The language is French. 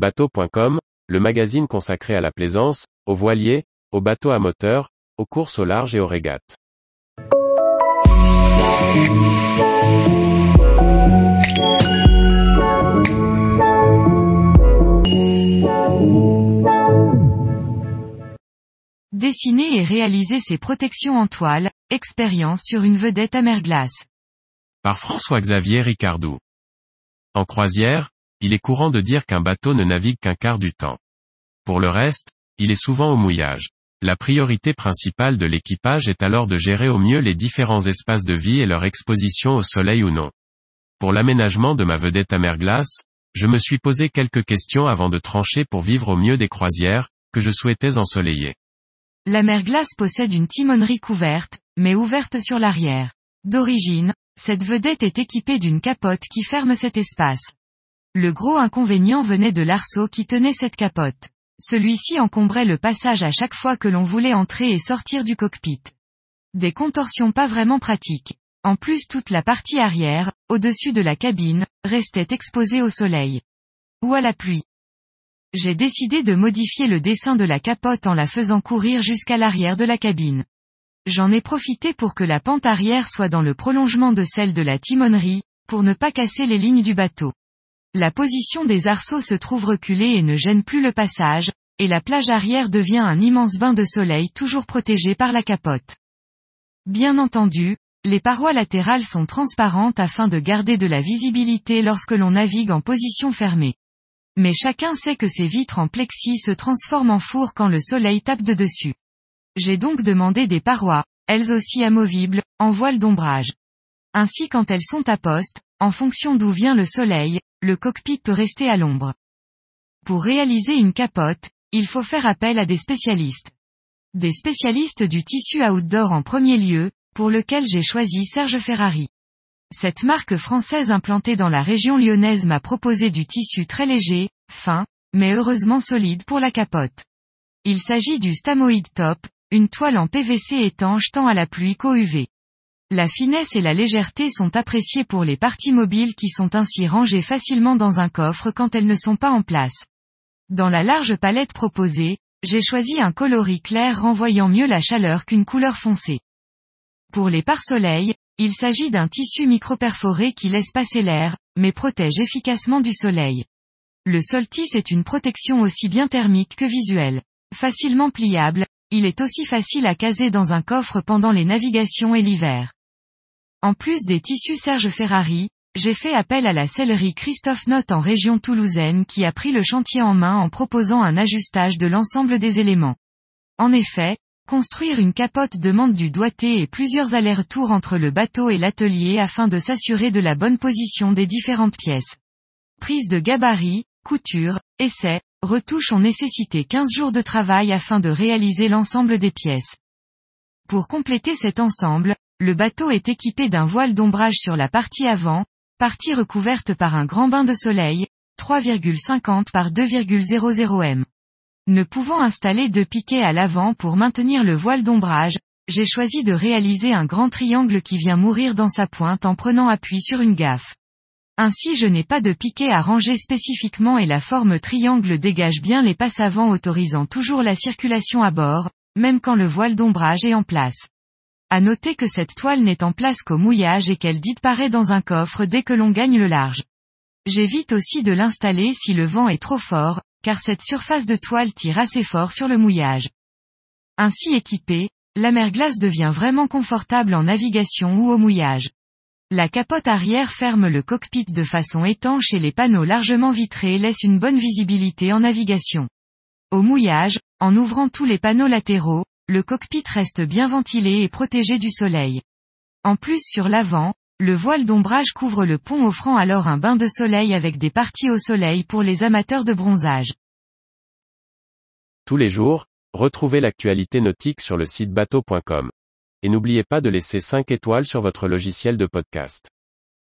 Bateau.com, le magazine consacré à la plaisance, aux voiliers, aux bateaux à moteur, aux courses au large et aux régates. Dessiner et réaliser ses protections en toile, expérience sur une vedette à mer glace. Par François-Xavier Ricardou. En croisière, il est courant de dire qu'un bateau ne navigue qu'un quart du temps. Pour le reste, il est souvent au mouillage. La priorité principale de l'équipage est alors de gérer au mieux les différents espaces de vie et leur exposition au soleil ou non. Pour l'aménagement de ma vedette à mer glace, je me suis posé quelques questions avant de trancher pour vivre au mieux des croisières, que je souhaitais ensoleiller. La mer glace possède une timonerie couverte, mais ouverte sur l'arrière. D'origine, cette vedette est équipée d'une capote qui ferme cet espace. Le gros inconvénient venait de l'arceau qui tenait cette capote. Celui-ci encombrait le passage à chaque fois que l'on voulait entrer et sortir du cockpit. Des contorsions pas vraiment pratiques. En plus toute la partie arrière, au-dessus de la cabine, restait exposée au soleil. Ou à la pluie j'ai décidé de modifier le dessin de la capote en la faisant courir jusqu'à l'arrière de la cabine. J'en ai profité pour que la pente arrière soit dans le prolongement de celle de la timonerie, pour ne pas casser les lignes du bateau. La position des arceaux se trouve reculée et ne gêne plus le passage, et la plage arrière devient un immense bain de soleil toujours protégé par la capote. Bien entendu, les parois latérales sont transparentes afin de garder de la visibilité lorsque l'on navigue en position fermée. Mais chacun sait que ces vitres en plexi se transforment en four quand le soleil tape de dessus. J'ai donc demandé des parois, elles aussi amovibles, en voile d'ombrage. Ainsi quand elles sont à poste, en fonction d'où vient le soleil, le cockpit peut rester à l'ombre. Pour réaliser une capote, il faut faire appel à des spécialistes. Des spécialistes du tissu outdoor en premier lieu, pour lequel j'ai choisi Serge Ferrari. Cette marque française implantée dans la région lyonnaise m'a proposé du tissu très léger, fin, mais heureusement solide pour la capote. Il s'agit du Stamoid Top, une toile en PVC étanche tant à la pluie qu'au UV. La finesse et la légèreté sont appréciées pour les parties mobiles qui sont ainsi rangées facilement dans un coffre quand elles ne sont pas en place. Dans la large palette proposée, j'ai choisi un coloris clair renvoyant mieux la chaleur qu'une couleur foncée. Pour les pare-soleil, il s'agit d'un tissu microperforé qui laisse passer l'air, mais protège efficacement du soleil. Le solstice est une protection aussi bien thermique que visuelle. Facilement pliable, il est aussi facile à caser dans un coffre pendant les navigations et l'hiver. En plus des tissus Serge Ferrari, j'ai fait appel à la sellerie Christophe Note en région toulousaine qui a pris le chantier en main en proposant un ajustage de l'ensemble des éléments. En effet, Construire une capote demande du doigté et plusieurs allers-retours entre le bateau et l'atelier afin de s'assurer de la bonne position des différentes pièces. Prise de gabarit, couture, essai, retouche ont nécessité 15 jours de travail afin de réaliser l'ensemble des pièces. Pour compléter cet ensemble, le bateau est équipé d'un voile d'ombrage sur la partie avant, partie recouverte par un grand bain de soleil, 3,50 par 2,00 m. Ne pouvant installer deux piquets à l'avant pour maintenir le voile d'ombrage, j'ai choisi de réaliser un grand triangle qui vient mourir dans sa pointe en prenant appui sur une gaffe. Ainsi je n'ai pas de piquet à ranger spécifiquement et la forme triangle dégage bien les passes avant autorisant toujours la circulation à bord, même quand le voile d'ombrage est en place. À noter que cette toile n'est en place qu'au mouillage et qu'elle disparaît dans un coffre dès que l'on gagne le large. J'évite aussi de l'installer si le vent est trop fort, car cette surface de toile tire assez fort sur le mouillage. Ainsi équipée, la mer glace devient vraiment confortable en navigation ou au mouillage. La capote arrière ferme le cockpit de façon étanche et les panneaux largement vitrés laissent une bonne visibilité en navigation. Au mouillage, en ouvrant tous les panneaux latéraux, le cockpit reste bien ventilé et protégé du soleil. En plus sur l'avant, le voile d'ombrage couvre le pont offrant alors un bain de soleil avec des parties au soleil pour les amateurs de bronzage. Tous les jours, retrouvez l'actualité nautique sur le site bateau.com. Et n'oubliez pas de laisser 5 étoiles sur votre logiciel de podcast.